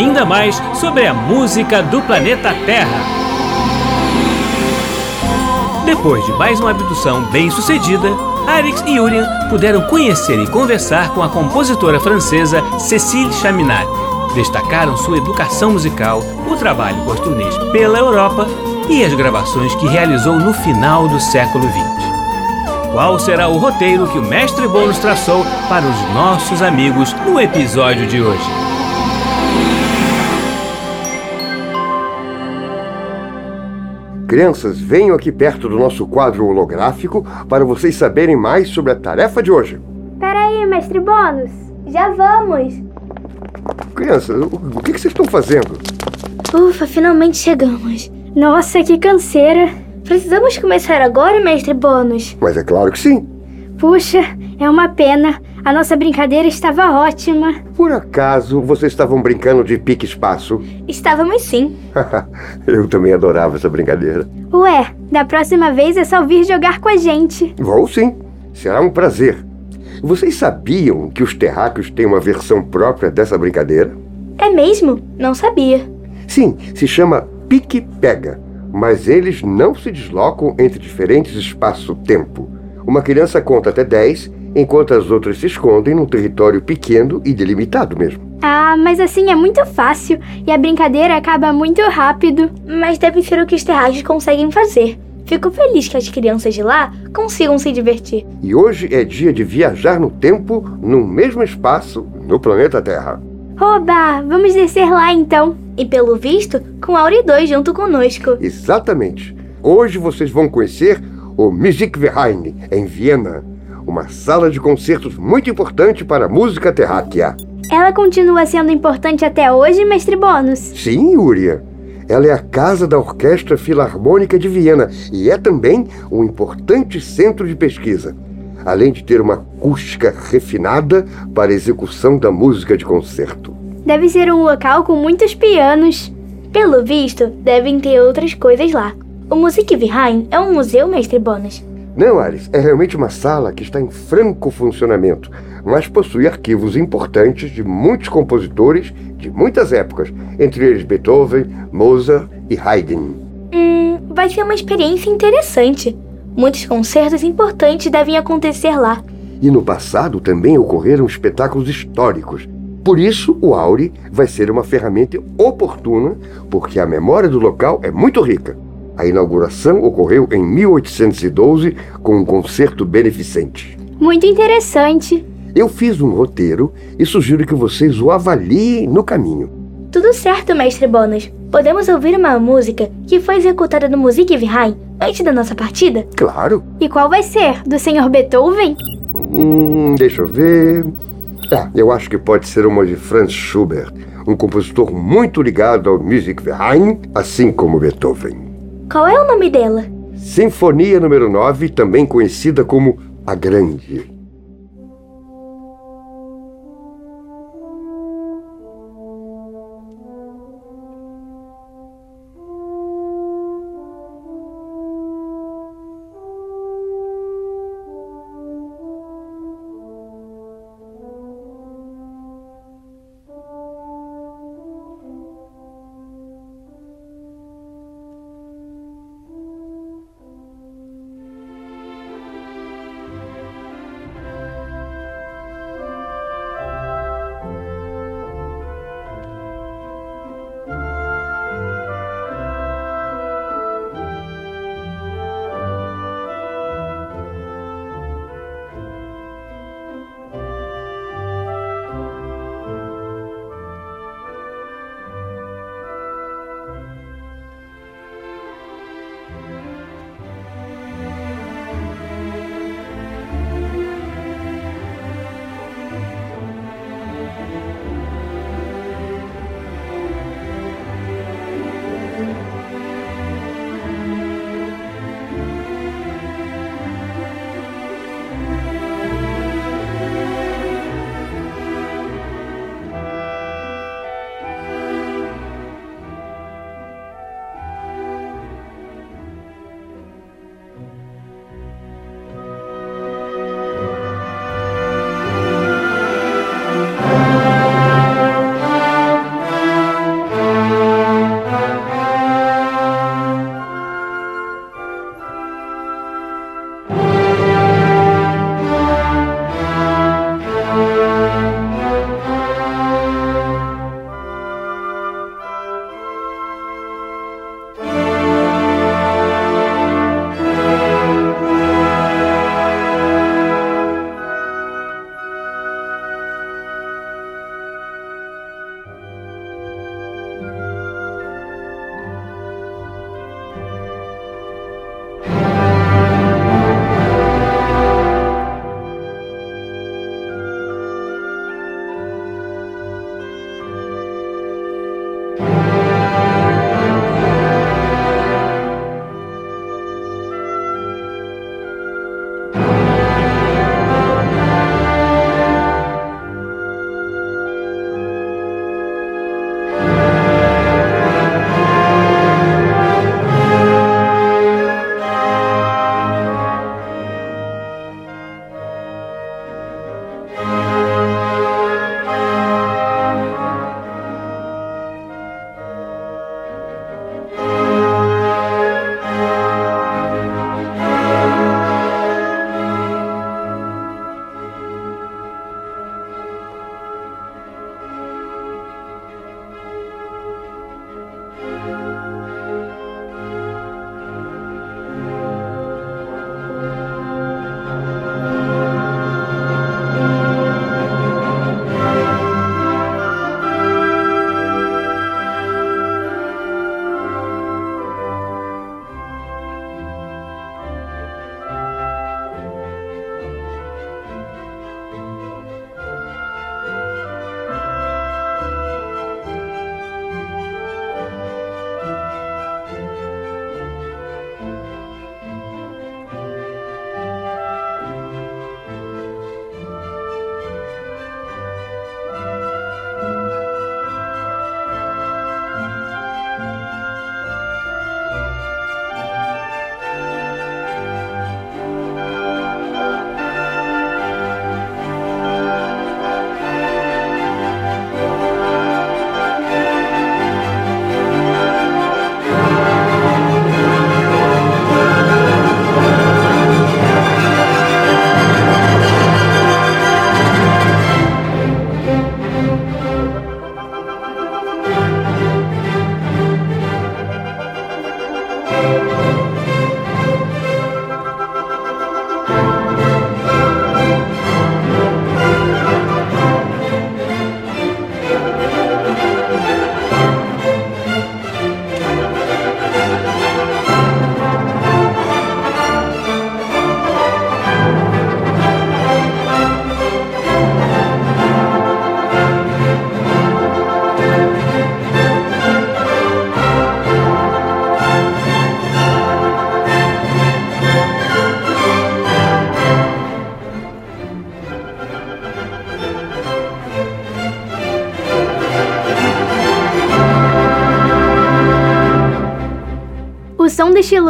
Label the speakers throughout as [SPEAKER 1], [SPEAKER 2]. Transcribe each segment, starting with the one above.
[SPEAKER 1] ainda mais sobre a música do planeta Terra. Depois de mais uma abdução bem sucedida, Arix e Urian puderam conhecer e conversar com a compositora francesa Cécile Chaminade. Destacaram sua educação musical, o trabalho com as turnês pela Europa e as gravações que realizou no final do século XX. Qual será o roteiro que o mestre Bônus traçou para os nossos amigos no episódio de hoje?
[SPEAKER 2] Crianças, venham aqui perto do nosso quadro holográfico para vocês saberem mais sobre a tarefa de hoje.
[SPEAKER 3] Peraí, mestre Bônus. Já vamos.
[SPEAKER 2] Crianças, o que vocês estão fazendo?
[SPEAKER 3] Ufa, finalmente chegamos. Nossa, que canseira. Precisamos começar agora, mestre Bônus?
[SPEAKER 2] Mas é claro que sim.
[SPEAKER 3] Puxa, é uma pena. A nossa brincadeira estava ótima.
[SPEAKER 2] Por acaso vocês estavam brincando de pique-espaço?
[SPEAKER 3] Estávamos sim.
[SPEAKER 2] Eu também adorava essa brincadeira.
[SPEAKER 3] Ué, da próxima vez é só vir jogar com a gente.
[SPEAKER 2] Vou sim. Será um prazer. Vocês sabiam que os terráqueos têm uma versão própria dessa brincadeira?
[SPEAKER 3] É mesmo? Não sabia.
[SPEAKER 2] Sim, se chama pique-pega. Mas eles não se deslocam entre diferentes espaço-tempo. Uma criança conta até 10, enquanto as outras se escondem num território pequeno e delimitado mesmo.
[SPEAKER 3] Ah, mas assim é muito fácil e a brincadeira acaba muito rápido. Mas deve ser o que os terráqueos conseguem fazer. Fico feliz que as crianças de lá consigam se divertir.
[SPEAKER 2] E hoje é dia de viajar no tempo, no mesmo espaço, no planeta Terra.
[SPEAKER 3] Oba, vamos descer lá então. E pelo visto, com Auri 2 junto conosco.
[SPEAKER 2] Exatamente. Hoje vocês vão conhecer o Musikverein, em Viena. Uma sala de concertos muito importante para a música terráquea.
[SPEAKER 3] Ela continua sendo importante até hoje, mestre Bônus?
[SPEAKER 2] Sim, Uria. Ela é a casa da Orquestra Filarmônica de Viena e é também um importante centro de pesquisa além de ter uma acústica refinada para a execução da música de concerto.
[SPEAKER 3] Deve ser um local com muitos pianos. Pelo visto, devem ter outras coisas lá. O Musikverein é um museu, mestre Bonas?
[SPEAKER 2] Não, Alice, é realmente uma sala que está em franco funcionamento, mas possui arquivos importantes de muitos compositores de muitas épocas, entre eles Beethoven, Mozart e Haydn.
[SPEAKER 3] Hum, vai ser uma experiência interessante. Muitos concertos importantes devem acontecer lá.
[SPEAKER 2] E no passado também ocorreram espetáculos históricos. Por isso, o Auri vai ser uma ferramenta oportuna, porque a memória do local é muito rica. A inauguração ocorreu em 1812 com um concerto beneficente.
[SPEAKER 3] Muito interessante.
[SPEAKER 2] Eu fiz um roteiro e sugiro que vocês o avaliem no caminho.
[SPEAKER 3] Tudo certo, mestre Bonas. Podemos ouvir uma música que foi executada no Musikverein antes da nossa partida?
[SPEAKER 2] Claro.
[SPEAKER 3] E qual vai ser? Do Sr. Beethoven?
[SPEAKER 2] Hum, deixa eu ver. Ah, eu acho que pode ser uma de Franz Schubert, um compositor muito ligado ao Musikverein, assim como Beethoven.
[SPEAKER 3] Qual é o nome dela?
[SPEAKER 2] Sinfonia número 9, também conhecida como A Grande.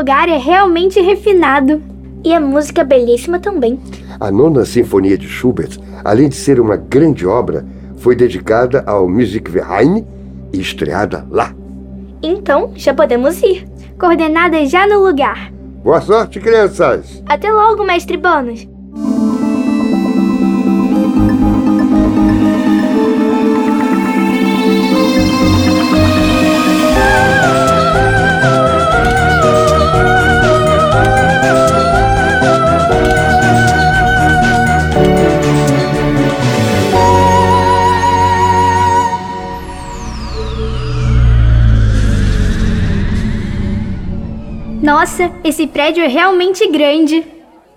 [SPEAKER 3] Lugar é realmente refinado. E a música é belíssima também.
[SPEAKER 2] A nona sinfonia de Schubert, além de ser uma grande obra, foi dedicada ao Musikverein e estreada lá.
[SPEAKER 3] Então, já podemos ir. Coordenadas já no lugar.
[SPEAKER 2] Boa sorte, crianças!
[SPEAKER 3] Até logo, mestre Bônus. Nossa, esse prédio é realmente grande.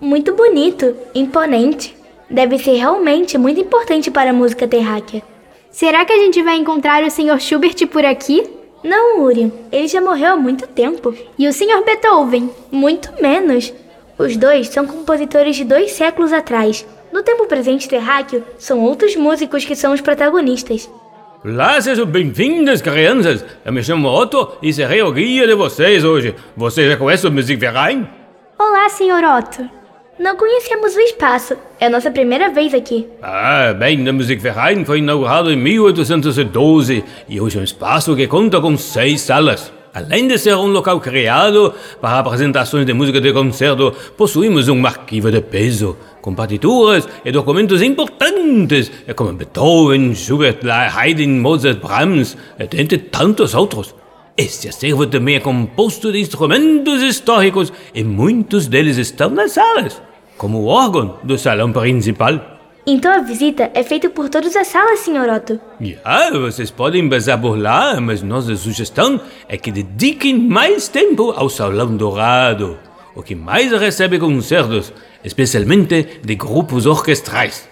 [SPEAKER 3] Muito bonito, imponente. Deve ser realmente muito importante para a música terráquea. Será que a gente vai encontrar o Sr. Schubert por aqui? Não, Uri. Ele já morreu há muito tempo. E o Sr. Beethoven? Muito menos. Os dois são compositores de dois séculos atrás. No tempo presente terráqueo, são outros músicos que são os protagonistas.
[SPEAKER 1] Olá, sejam bem-vindas, crianças. Eu me chamo Otto e serei o guia de vocês hoje. Você já conhece o Musikverein?
[SPEAKER 3] Olá, Sr. Otto. Não conhecemos o espaço. É a nossa primeira vez aqui.
[SPEAKER 1] Ah, bem, o Musikverein foi inaugurado em 1812 e hoje é um espaço que conta com seis salas. Além de ser um local criado para apresentações de música de concerto, possuímos um arquivo de peso, com partituras e documentos importantes, como Beethoven, Schubert, Haydn, Mozart, Brahms, entre tantos outros. Este acervo também é composto de instrumentos históricos e muitos deles estão nas salas, como o órgão do salão principal.
[SPEAKER 3] Então a visita é feita por todas as salas, Sr. Otto.
[SPEAKER 1] Já, vocês podem passar por lá, mas nossa sugestão é que dediquem mais tempo ao Salão Dourado, o que mais recebe concertos, especialmente de grupos orquestrais.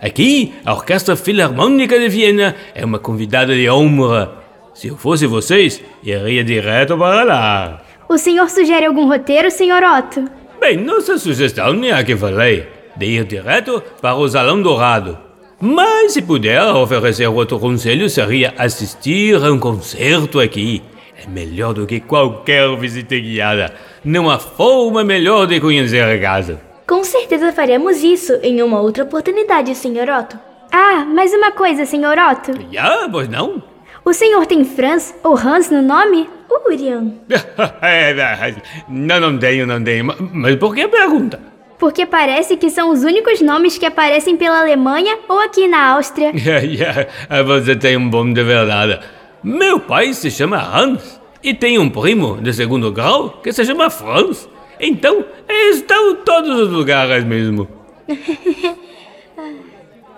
[SPEAKER 1] Aqui, a Orquestra Filarmônica de Viena é uma convidada de honra. Se eu fosse vocês, iria direto para lá.
[SPEAKER 3] O senhor sugere algum roteiro, Sr. Otto?
[SPEAKER 1] Bem, nossa sugestão é a que falei de ir direto para o Salão Dourado. Mas se puder oferecer outro conselho seria assistir a um concerto aqui. É melhor do que qualquer visita guiada. Não há forma melhor de conhecer a casa.
[SPEAKER 3] Com certeza faremos isso em uma outra oportunidade, Sr. Otto. Ah, mais uma coisa, Sr. Otto.
[SPEAKER 1] Já, pois não?
[SPEAKER 3] O senhor tem Franz ou Hans no nome? Urian.
[SPEAKER 1] não, não tenho, não tenho. Mas por que pergunta?
[SPEAKER 3] porque parece que são os únicos nomes que aparecem pela Alemanha ou aqui na Áustria.
[SPEAKER 1] Você tem um bom de verdade. Meu pai se chama Hans e tem um primo de segundo grau que se chama Franz. Então, estão em todos os lugares mesmo.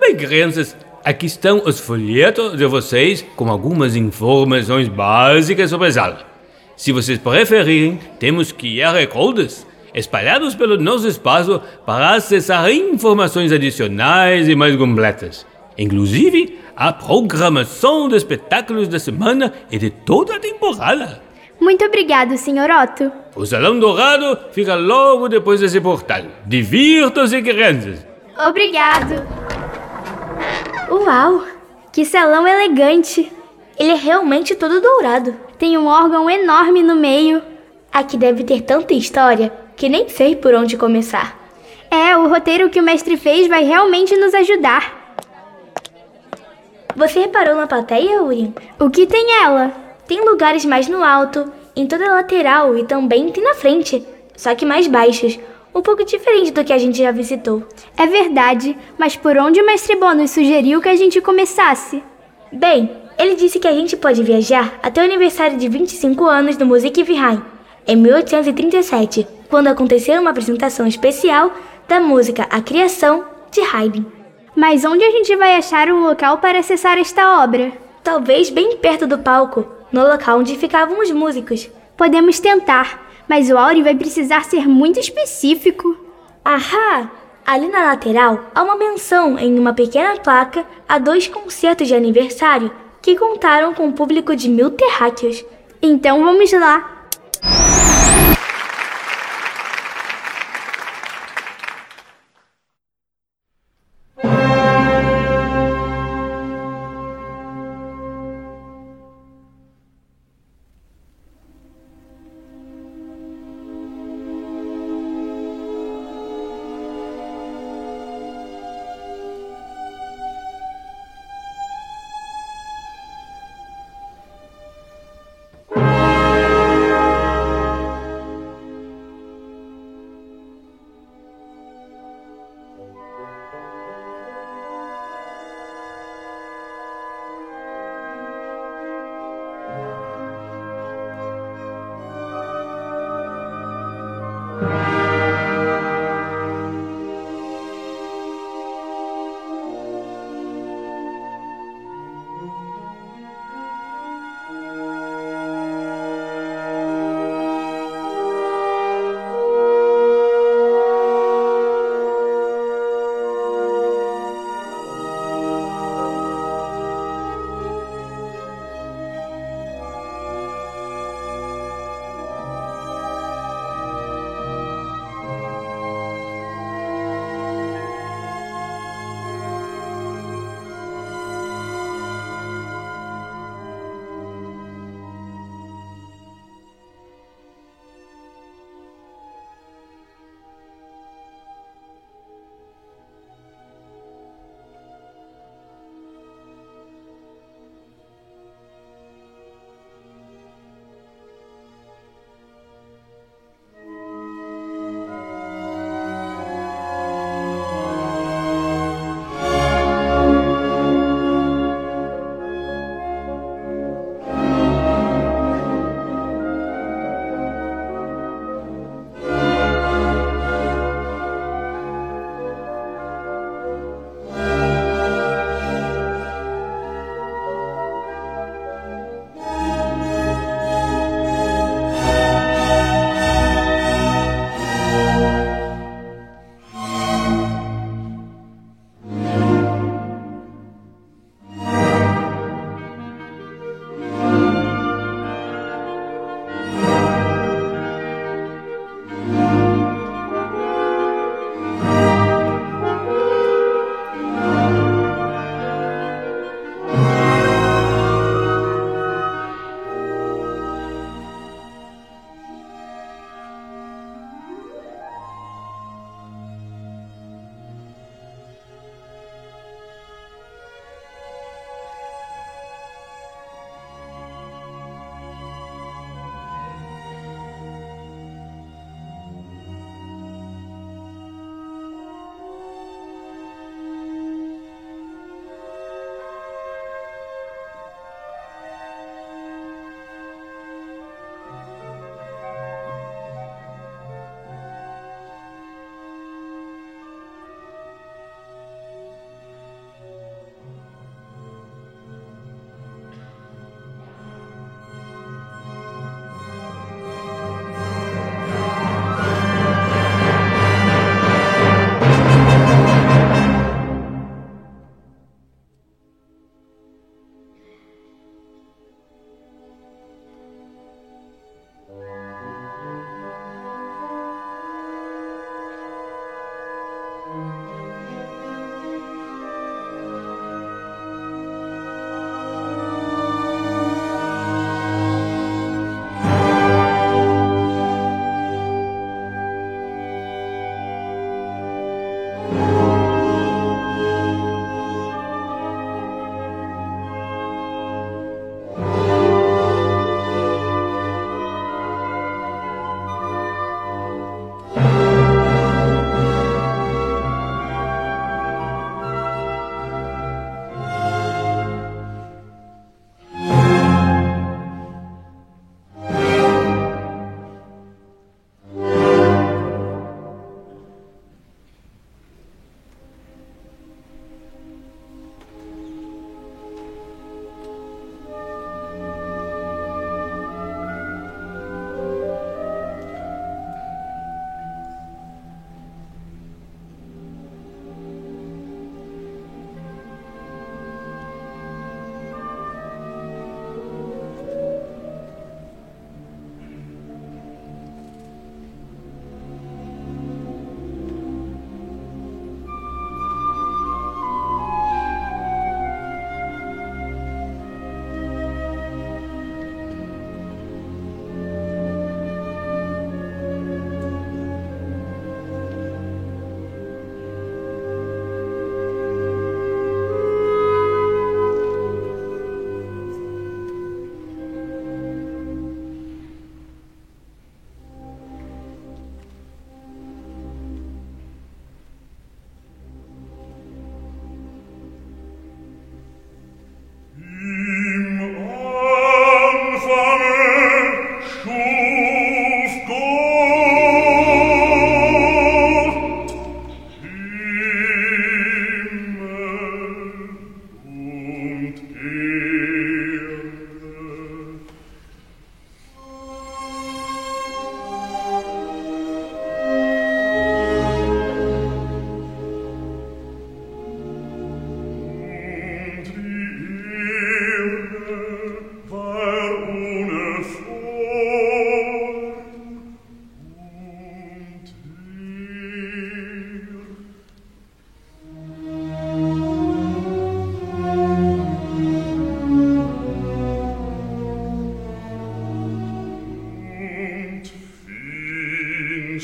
[SPEAKER 1] Bem, crianças, aqui estão os folhetos de vocês com algumas informações básicas sobre a sala. Se vocês preferirem, temos QR Codes espalhados pelo nosso espaço para acessar informações adicionais e mais completas. Inclusive, a programação de espetáculos da semana e de toda a temporada.
[SPEAKER 3] Muito obrigado, Sr. Otto.
[SPEAKER 1] O Salão Dourado fica logo depois desse portal. Divirtam-se, crianças.
[SPEAKER 3] Obrigado. Uau, que salão elegante. Ele é realmente todo dourado. Tem um órgão enorme no meio. Aqui deve ter tanta história que nem sei por onde começar. É, o roteiro que o mestre fez vai realmente nos ajudar. Você reparou na plateia, Uri? O que tem ela? Tem lugares mais no alto, em toda a lateral e também tem na frente, só que mais baixos. Um pouco diferente do que a gente já visitou. É verdade, mas por onde o mestre Bônus sugeriu que a gente começasse? Bem, ele disse que a gente pode viajar até o aniversário de 25 anos do Musikverein, em 1837, quando aconteceu uma apresentação especial da música A Criação de Haydn. Mas onde a gente vai achar um local para acessar esta obra? Talvez bem perto do palco, no local onde ficavam os músicos. Podemos tentar, mas o Auri vai precisar ser muito específico. Ahá! Ali na lateral há uma menção em uma pequena placa a dois concertos de aniversário que contaram com um público de mil terráqueos. Então vamos lá!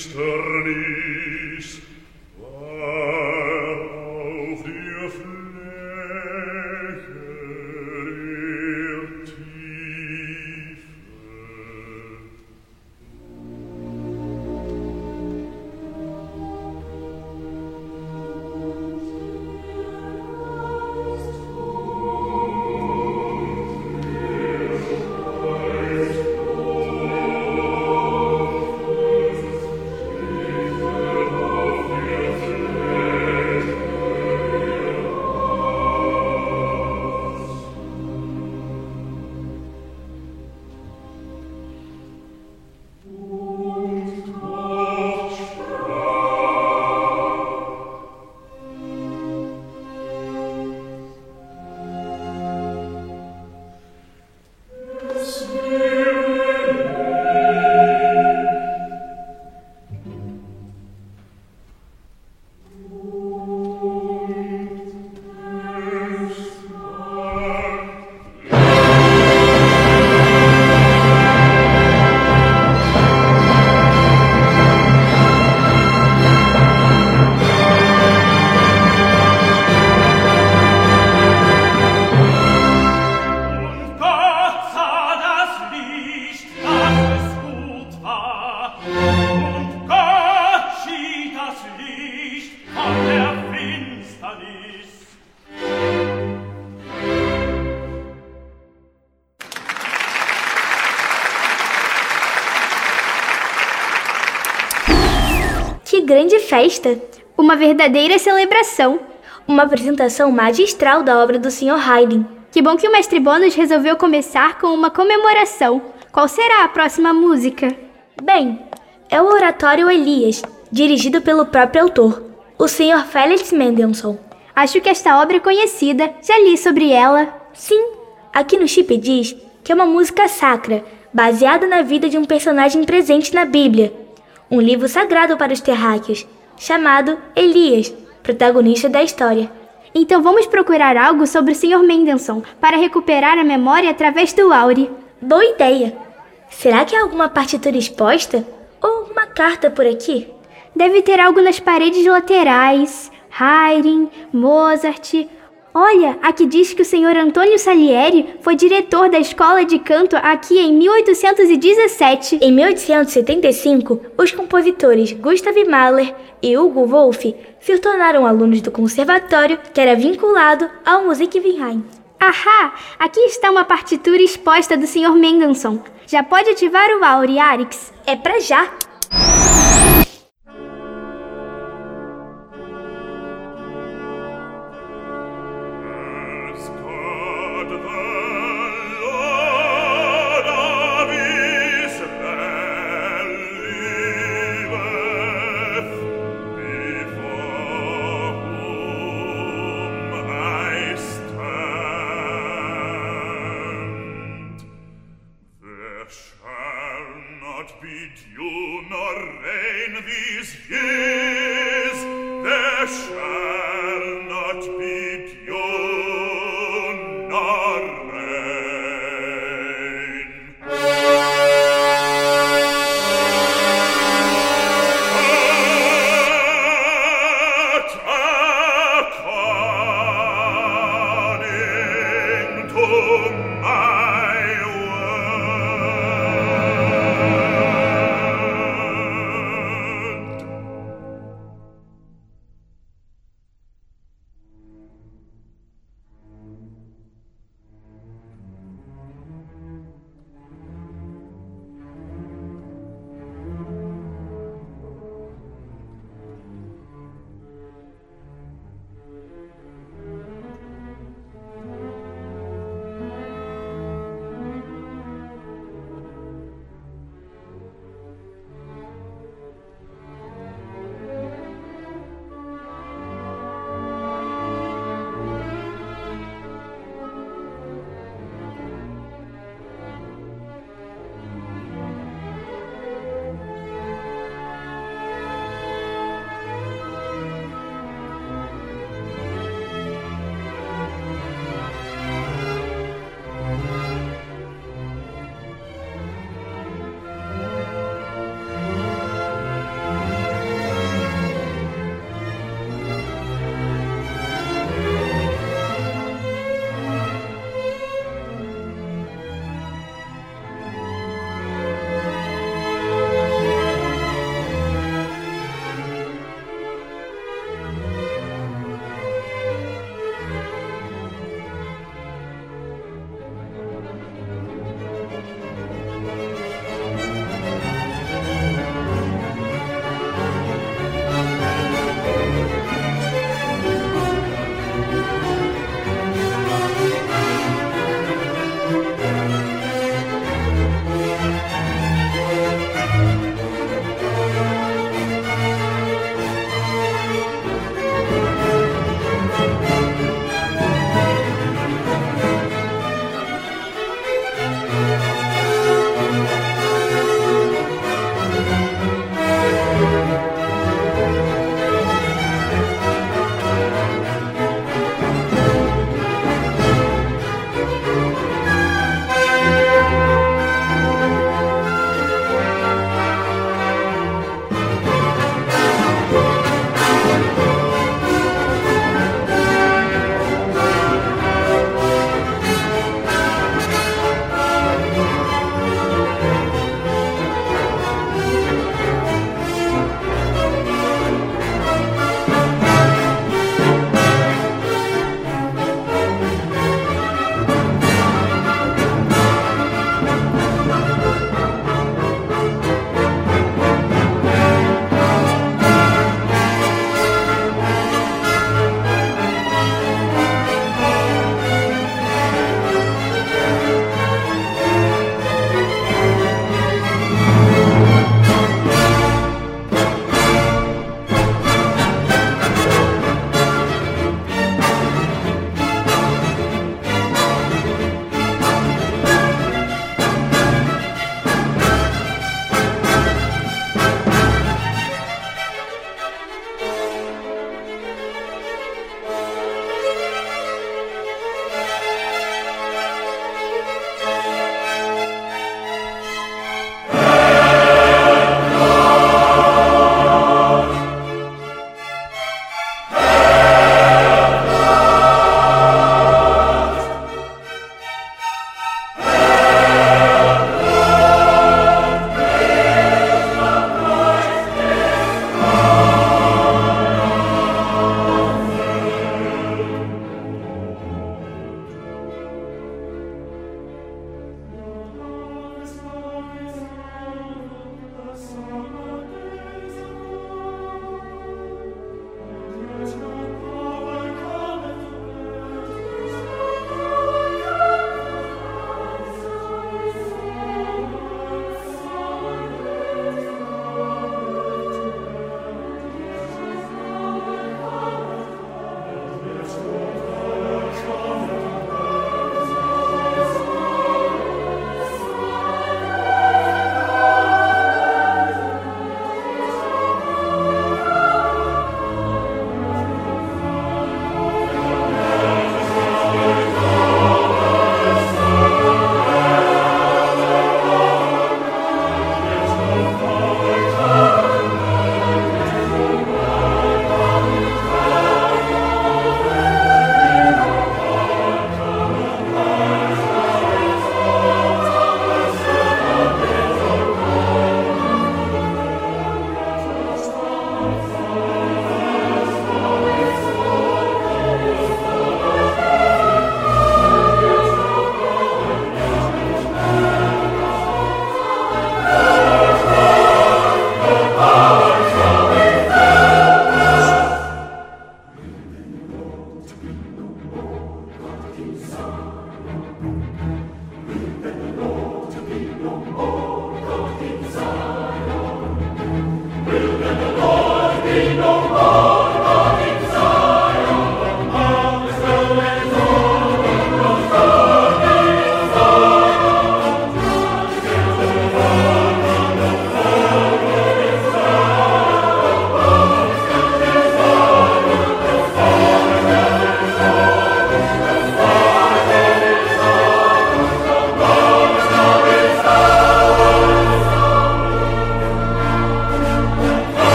[SPEAKER 3] Mr. festa,
[SPEAKER 4] uma verdadeira celebração,
[SPEAKER 3] uma apresentação magistral da obra do Sr. Haydn.
[SPEAKER 4] Que bom que o mestre Bônus resolveu começar com uma comemoração. Qual será a próxima música?
[SPEAKER 3] Bem, é o Oratório Elias, dirigido pelo próprio autor, o Sr. Felix Mendelssohn.
[SPEAKER 4] Acho que esta obra é conhecida, já li sobre ela.
[SPEAKER 3] Sim, aqui no chip diz que é uma música sacra, baseada na vida de um personagem presente na Bíblia, um livro sagrado para os terráqueos, chamado Elias, protagonista da história.
[SPEAKER 4] Então vamos procurar algo sobre o Sr. Mendelssohn para recuperar a memória através do Auri.
[SPEAKER 3] Boa ideia! Será que há alguma partitura exposta? Ou uma carta por aqui?
[SPEAKER 4] Deve ter algo nas paredes laterais. Haydn, Mozart. Olha, aqui diz que o senhor Antônio Salieri foi diretor da escola de canto aqui em 1817.
[SPEAKER 3] Em 1875, os compositores Gustav Mahler e Hugo Wolf se tornaram alunos do conservatório que era vinculado ao Musikverein.
[SPEAKER 4] Ahá! Aqui está uma partitura exposta do Sr. Mendelssohn. Já pode ativar o Auri, Arix?
[SPEAKER 3] É pra já!
[SPEAKER 4] bid you nor reign these years, there shall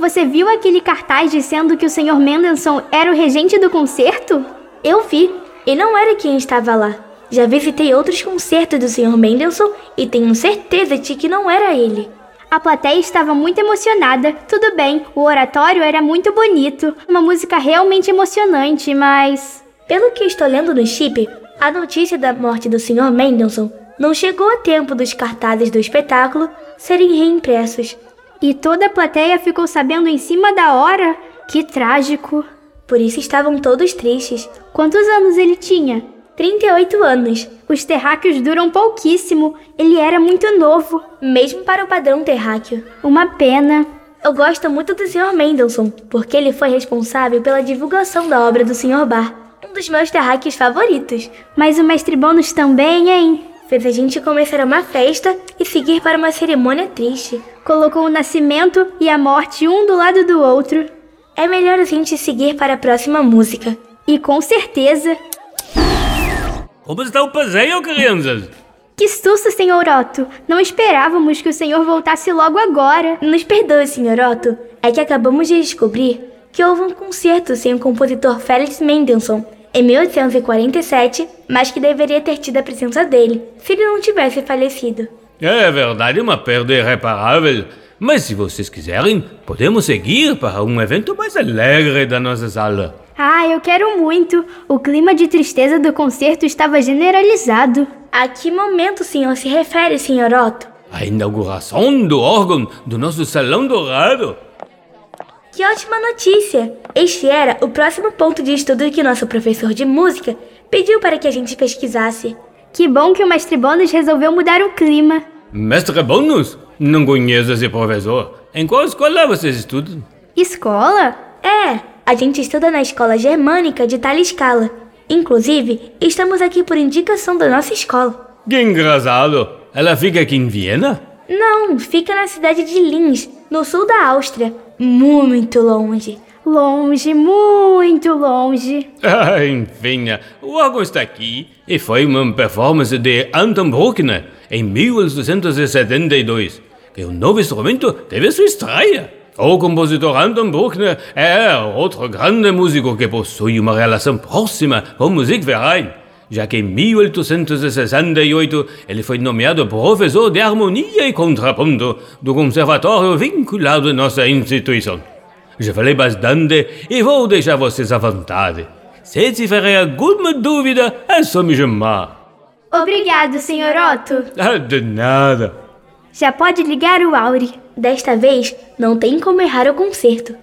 [SPEAKER 4] você viu aquele cartaz dizendo que o Sr. Mendelssohn era o regente do concerto?
[SPEAKER 3] Eu vi. E não era quem estava lá. Já visitei outros concertos do Sr. Mendelssohn e tenho certeza de que não era ele.
[SPEAKER 4] A plateia estava muito emocionada. Tudo bem, o oratório era muito bonito, uma música realmente emocionante, mas.
[SPEAKER 3] Pelo que estou lendo no chip, a notícia da morte do Sr. Mendelssohn não chegou a tempo dos cartazes do espetáculo serem reimpressos.
[SPEAKER 4] E toda a plateia ficou sabendo em cima da hora? Que trágico!
[SPEAKER 3] Por isso estavam todos tristes.
[SPEAKER 4] Quantos anos ele tinha?
[SPEAKER 3] 38 anos.
[SPEAKER 4] Os terráqueos duram pouquíssimo. Ele era muito novo.
[SPEAKER 3] Mesmo para o padrão terráqueo.
[SPEAKER 4] Uma pena.
[SPEAKER 3] Eu gosto muito do Sr. Mendelssohn, porque ele foi responsável pela divulgação da obra do Sr. Bar, um dos meus terráqueos favoritos.
[SPEAKER 4] Mas o mestre Bônus também, hein?
[SPEAKER 3] Fez a gente começar uma festa e seguir para uma cerimônia triste.
[SPEAKER 4] Colocou o nascimento e a morte um do lado do outro.
[SPEAKER 3] É melhor a gente seguir para a próxima música.
[SPEAKER 4] E com certeza
[SPEAKER 1] como está o passeio, crianças?
[SPEAKER 4] Que susto, senhor Otto! Não esperávamos que o senhor voltasse logo agora.
[SPEAKER 3] Nos perdoe, senhor Otto. É que acabamos de descobrir que houve um concerto sem o compositor Felix Mendelssohn em 1847, mas que deveria ter tido a presença dele, se ele não tivesse falecido.
[SPEAKER 1] É verdade, uma perda irreparável. Mas se vocês quiserem, podemos seguir para um evento mais alegre da nossa sala.
[SPEAKER 4] Ah, eu quero muito. O clima de tristeza do concerto estava generalizado.
[SPEAKER 3] A que momento o senhor se refere, senhor Otto?
[SPEAKER 1] A inauguração do órgão do nosso Salão Dourado.
[SPEAKER 3] Que ótima notícia! Este era o próximo ponto de estudo que nosso professor de música pediu para que a gente pesquisasse.
[SPEAKER 4] Que bom que o mestre Bônus resolveu mudar o clima.
[SPEAKER 1] Mestre Bônus? Não conheço esse professor. Em qual escola vocês estudam?
[SPEAKER 4] Escola?
[SPEAKER 3] É, a gente estuda na escola germânica de Taliscala. Inclusive, estamos aqui por indicação da nossa escola.
[SPEAKER 1] Que engraçado! Ela fica aqui em Viena?
[SPEAKER 3] Não, fica na cidade de Linz, no sul da Áustria. Muito longe.
[SPEAKER 4] Longe, muito longe.
[SPEAKER 1] Ah, enfim, o órgão está aqui e foi uma performance de Anton Bruckner em 1872, que o novo instrumento teve sua estreia. O compositor Anton Bruckner é outro grande músico que possui uma relação próxima com o Musikverein, já que em 1868 ele foi nomeado professor de harmonia e contraponto do conservatório vinculado à nossa instituição. Já falei bastante e vou deixar vocês à vontade. Se tiverem alguma dúvida, é só me chamar.
[SPEAKER 4] Obrigado, Sr. Otto.
[SPEAKER 1] Ah, de nada.
[SPEAKER 4] Já pode ligar o Auri.
[SPEAKER 3] Desta vez, não tem como errar o concerto.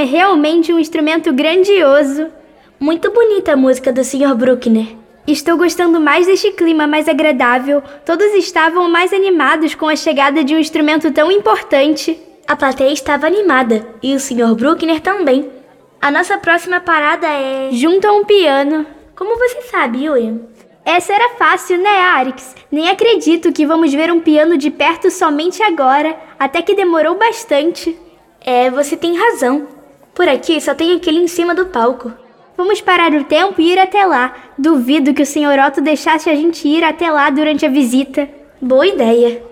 [SPEAKER 4] É realmente um instrumento grandioso.
[SPEAKER 3] Muito bonita a música do Sr. Bruckner.
[SPEAKER 4] Estou gostando mais deste clima mais agradável. Todos estavam mais animados com a chegada de um instrumento tão importante.
[SPEAKER 3] A plateia estava animada e o Sr. Bruckner também. A nossa próxima parada é.
[SPEAKER 4] Junto a um piano.
[SPEAKER 3] Como você sabe, William?
[SPEAKER 4] Essa era fácil, né, Arix? Nem acredito que vamos ver um piano de perto somente agora, até que demorou bastante.
[SPEAKER 3] É, você tem razão. Por aqui só tem aquele em cima do palco.
[SPEAKER 4] Vamos parar o tempo e ir até lá. Duvido que o Sr. Otto deixasse a gente ir até lá durante a visita.
[SPEAKER 3] Boa ideia.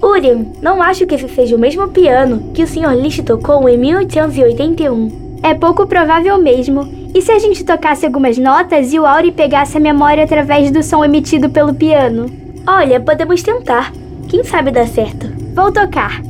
[SPEAKER 3] Uriam, não acho que esse seja o mesmo piano que o Sr. Liszt tocou em 1881.
[SPEAKER 4] É pouco provável mesmo. E se a gente tocasse algumas notas e o Auri pegasse a memória através do som emitido pelo piano?
[SPEAKER 3] Olha, podemos tentar. Quem sabe dá certo.
[SPEAKER 4] Vou tocar.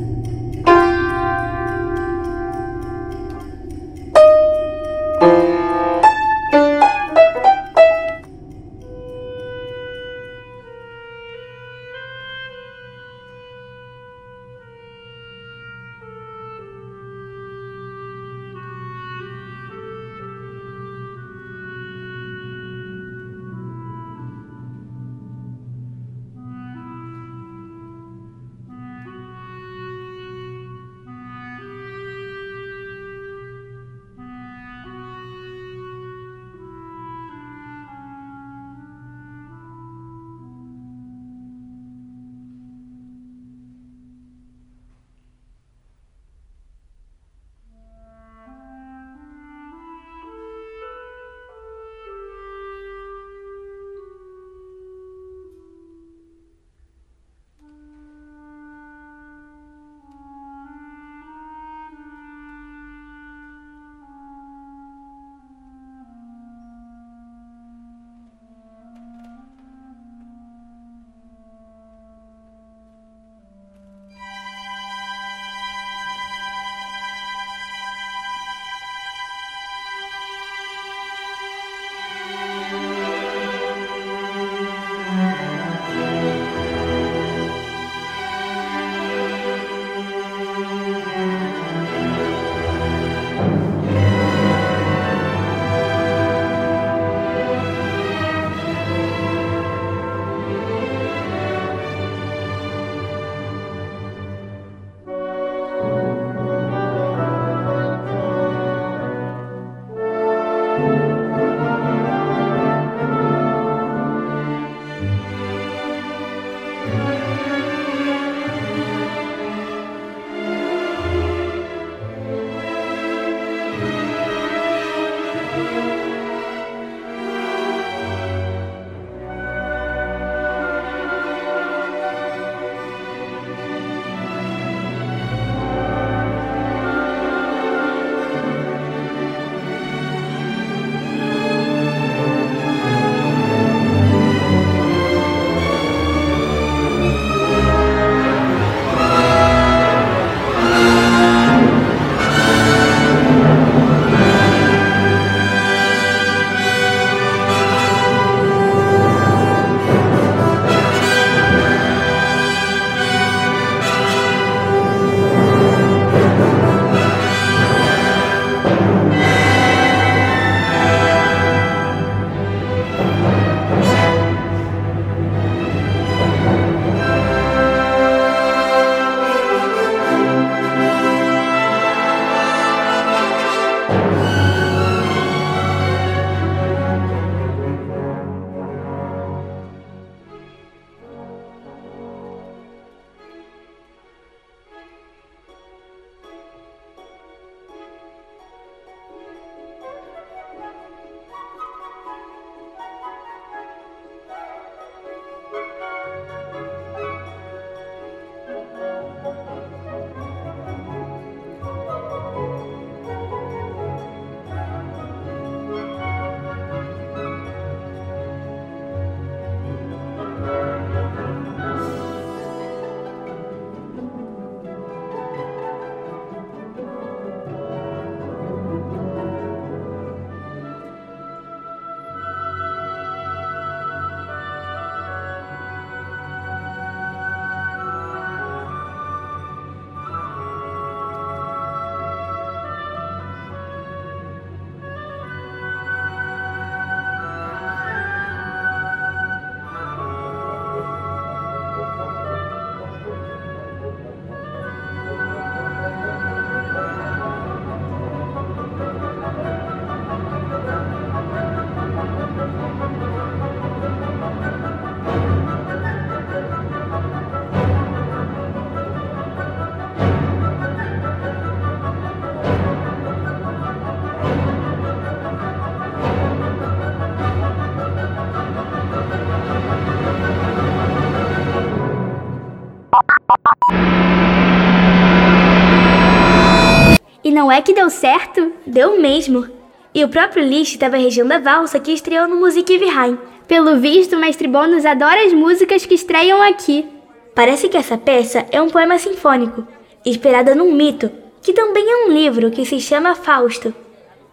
[SPEAKER 4] Não é que deu certo?
[SPEAKER 3] Deu mesmo. E o próprio Liszt estava regendo a valsa que estreou no Musikverein.
[SPEAKER 4] Pelo visto, o mestre Bônus adora as músicas que estreiam aqui.
[SPEAKER 3] Parece que essa peça é um poema sinfônico, inspirada num mito, que também é um livro que se chama Fausto.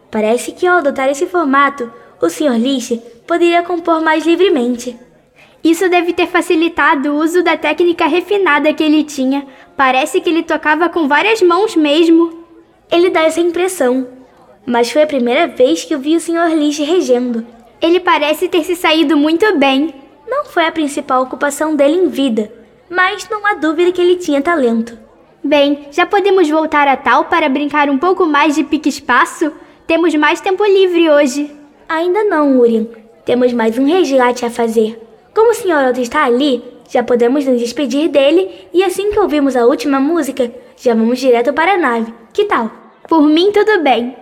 [SPEAKER 3] Parece que ao adotar esse formato, o Sr. Liszt poderia compor mais livremente.
[SPEAKER 4] Isso deve ter facilitado o uso da técnica refinada que ele tinha. Parece que ele tocava com várias mãos mesmo.
[SPEAKER 3] Ele dá essa impressão. Mas foi a primeira vez que eu vi o Sr. Liszt regendo.
[SPEAKER 4] Ele parece ter se saído muito bem.
[SPEAKER 3] Não foi a principal ocupação dele em vida, mas não há dúvida que ele tinha talento.
[SPEAKER 4] Bem, já podemos voltar a tal para brincar um pouco mais de pique-espaço? Temos mais tempo livre hoje.
[SPEAKER 3] Ainda não, Urien. Temos mais um resgate a fazer. Como o Sr. Otto está ali, já podemos nos despedir dele e assim que ouvirmos a última música, já vamos direto para a nave. Que tal?
[SPEAKER 4] Por mim, tudo bem.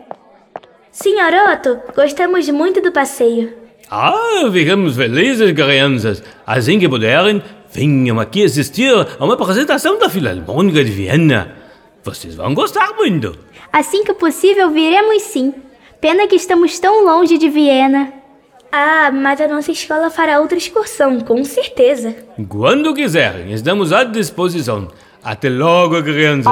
[SPEAKER 3] Senhor Otto, gostamos muito do passeio.
[SPEAKER 1] Ah, ficamos felizes, crianças. Assim que puderem, venham aqui assistir a uma apresentação da Filarmônica de Viena. Vocês vão gostar muito.
[SPEAKER 4] Assim que possível, viremos sim. Pena que estamos tão longe de Viena.
[SPEAKER 3] Ah, mas a nossa escola fará outra excursão, com certeza.
[SPEAKER 1] Quando quiserem, estamos à disposição. Até logo, crianças.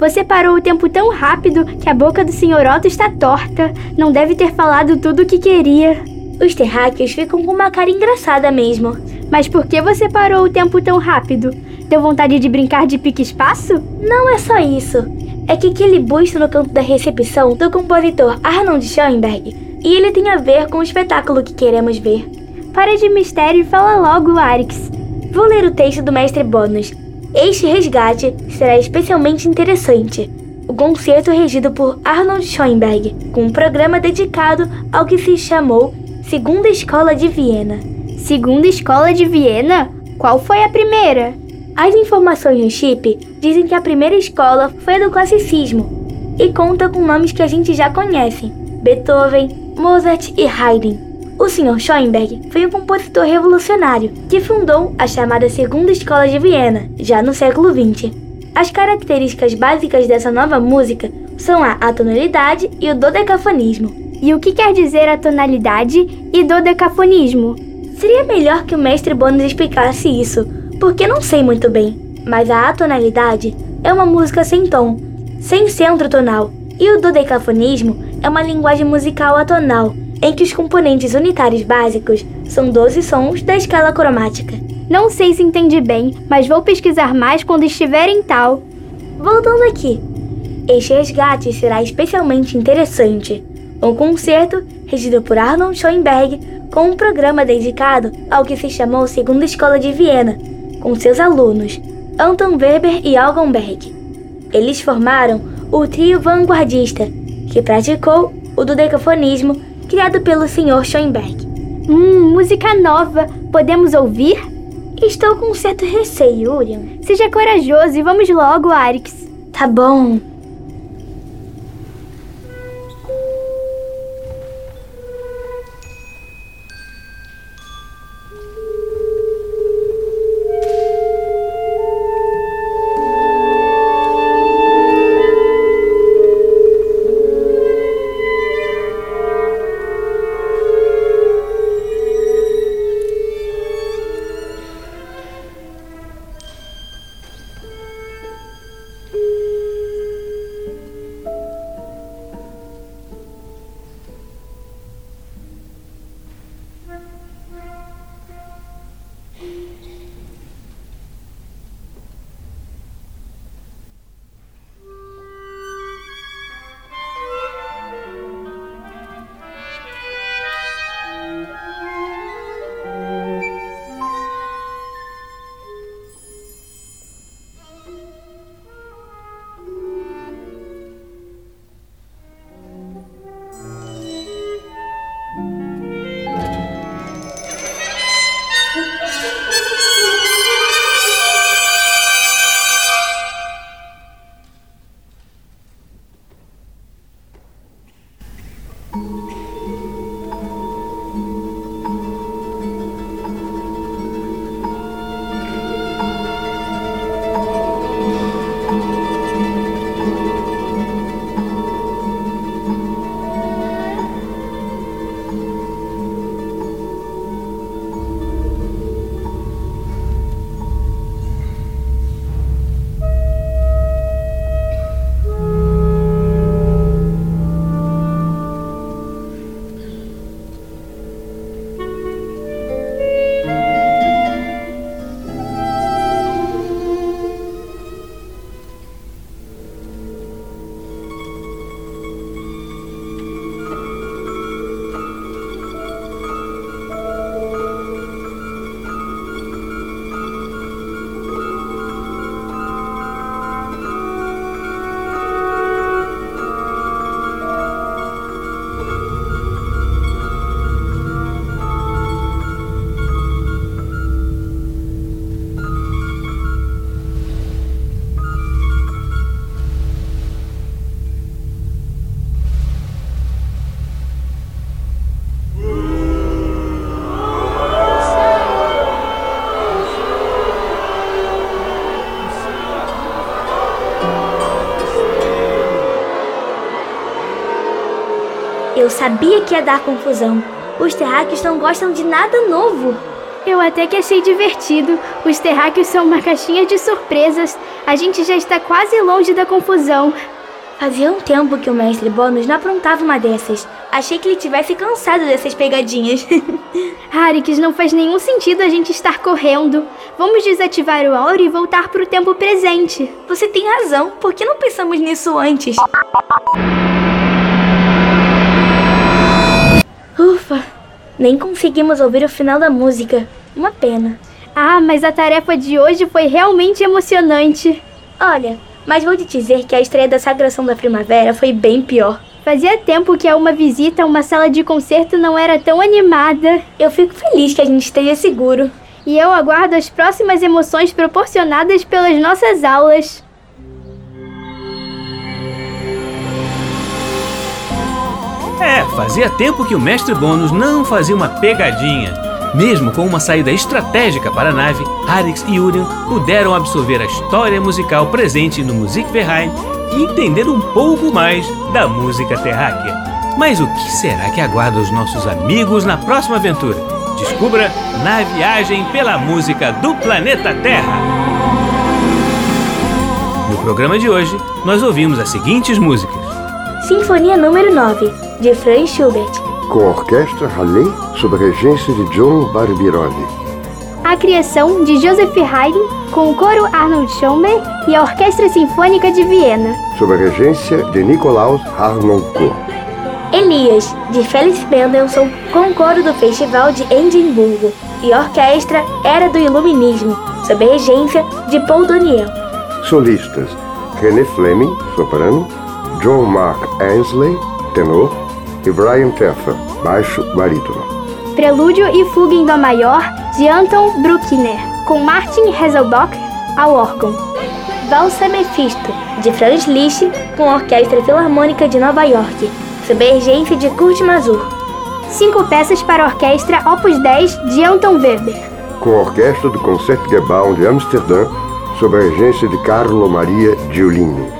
[SPEAKER 4] Você parou o tempo tão rápido que a boca do Sr. Otto está torta. Não deve ter falado tudo o que queria.
[SPEAKER 3] Os terráqueos ficam com uma cara engraçada mesmo.
[SPEAKER 4] Mas por que você parou o tempo tão rápido? Deu vontade de brincar de pique-espaço?
[SPEAKER 3] Não é só isso. É que aquele busto no canto da recepção do compositor Arnold Schoenberg e ele tem a ver com o espetáculo que queremos ver.
[SPEAKER 4] Para de mistério e fala logo, Arix.
[SPEAKER 3] Vou ler o texto do mestre Bônus este resgate será especialmente interessante. O concerto regido por Arnold Schoenberg, com um programa dedicado ao que se chamou Segunda Escola de Viena.
[SPEAKER 4] Segunda Escola de Viena? Qual foi a primeira?
[SPEAKER 3] As informações no chip dizem que a primeira escola foi a do classicismo e conta com nomes que a gente já conhece: Beethoven, Mozart e Haydn. O Sr. Schoenberg foi um compositor revolucionário que fundou a chamada Segunda Escola de Viena, já no século XX. As características básicas dessa nova música são a atonalidade e o dodecafonismo.
[SPEAKER 4] E o que quer dizer atonalidade e dodecafonismo?
[SPEAKER 3] Seria melhor que o mestre Bonos explicasse isso, porque não sei muito bem. Mas a atonalidade é uma música sem tom, sem centro tonal, e o dodecafonismo é uma linguagem musical atonal, em que os componentes unitários básicos são 12 sons da escala cromática.
[SPEAKER 4] Não sei se entendi bem, mas vou pesquisar mais quando estiver em tal.
[SPEAKER 3] Voltando aqui, este resgate será especialmente interessante. Um concerto regido por Arnold Schoenberg com um programa dedicado ao que se chamou Segunda Escola de Viena, com seus alunos Anton Weber e Algonberg. Eles formaram o trio vanguardista, que praticou o dodecafonismo criado pelo Sr. Schoenberg.
[SPEAKER 4] Hum, música nova. Podemos ouvir?
[SPEAKER 3] Estou com um certo receio, Urian.
[SPEAKER 4] Seja corajoso e vamos logo, Arix.
[SPEAKER 3] Tá bom. Eu sabia que ia dar confusão. Os terráqueos não gostam de nada novo.
[SPEAKER 4] Eu até que achei divertido. Os terráqueos são uma caixinha de surpresas. A gente já está quase longe da confusão.
[SPEAKER 3] Fazia um tempo que o mestre Bônus não aprontava uma dessas. Achei que ele tivesse cansado dessas pegadinhas.
[SPEAKER 4] Harix, não faz nenhum sentido a gente estar correndo. Vamos desativar o aura e voltar para o tempo presente.
[SPEAKER 3] Você tem razão. Por que não pensamos nisso antes? Ufa! Nem conseguimos ouvir o final da música. Uma pena.
[SPEAKER 4] Ah, mas a tarefa de hoje foi realmente emocionante.
[SPEAKER 3] Olha, mas vou te dizer que a estreia da Sagração da Primavera foi bem pior.
[SPEAKER 4] Fazia tempo que uma visita a uma sala de concerto não era tão animada.
[SPEAKER 3] Eu fico feliz que a gente esteja seguro.
[SPEAKER 4] E eu aguardo as próximas emoções proporcionadas pelas nossas aulas.
[SPEAKER 1] É, fazia tempo que o mestre Bônus não fazia uma pegadinha. Mesmo com uma saída estratégica para a nave, Arix e Urian puderam absorver a história musical presente no Musikverein e entender um pouco mais da música terráquea. Mas o que será que aguarda os nossos amigos na próxima aventura? Descubra na viagem pela música do planeta Terra. No programa de hoje, nós ouvimos as seguintes músicas:
[SPEAKER 3] Sinfonia número 9, de Franz Schubert.
[SPEAKER 2] Com a orquestra Halley, sob a regência de John Barbirolli.
[SPEAKER 4] A criação de Joseph Haydn com o coro Arnold Schoenberg e a Orquestra Sinfônica de Viena.
[SPEAKER 2] Sob a regência de Nikolaus Harnoncourt.
[SPEAKER 3] Elias, de Felix Mendelssohn, com o coro do Festival de Edimburgo. E a orquestra Era do Iluminismo, sob a regência de Paul Daniel.
[SPEAKER 2] Solistas: René Fleming, soprano, John Mark Ainsley, tenor, e Brian Teffer, baixo barítono.
[SPEAKER 4] Prelúdio e Fuga em Dó Maior, de Anton Bruckner, com Martin Hazelbach ao órgão.
[SPEAKER 3] Valsa Mephisto, de Franz Liszt, com a Orquestra Filarmônica de Nova York, sob a regência de Kurt Masur.
[SPEAKER 4] Cinco peças para a orquestra Opus 10 de Anton Weber.
[SPEAKER 2] Com a orquestra do Concertgebouw de Amsterdã, sob a regência de Carlo Maria Giulini.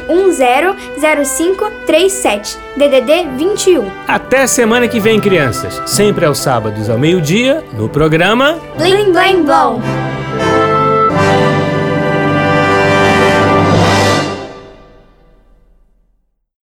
[SPEAKER 4] 997100537, DDD 21.
[SPEAKER 1] Até semana que vem, crianças. Sempre aos sábados ao meio-dia, no programa
[SPEAKER 3] Blim Blim Blom.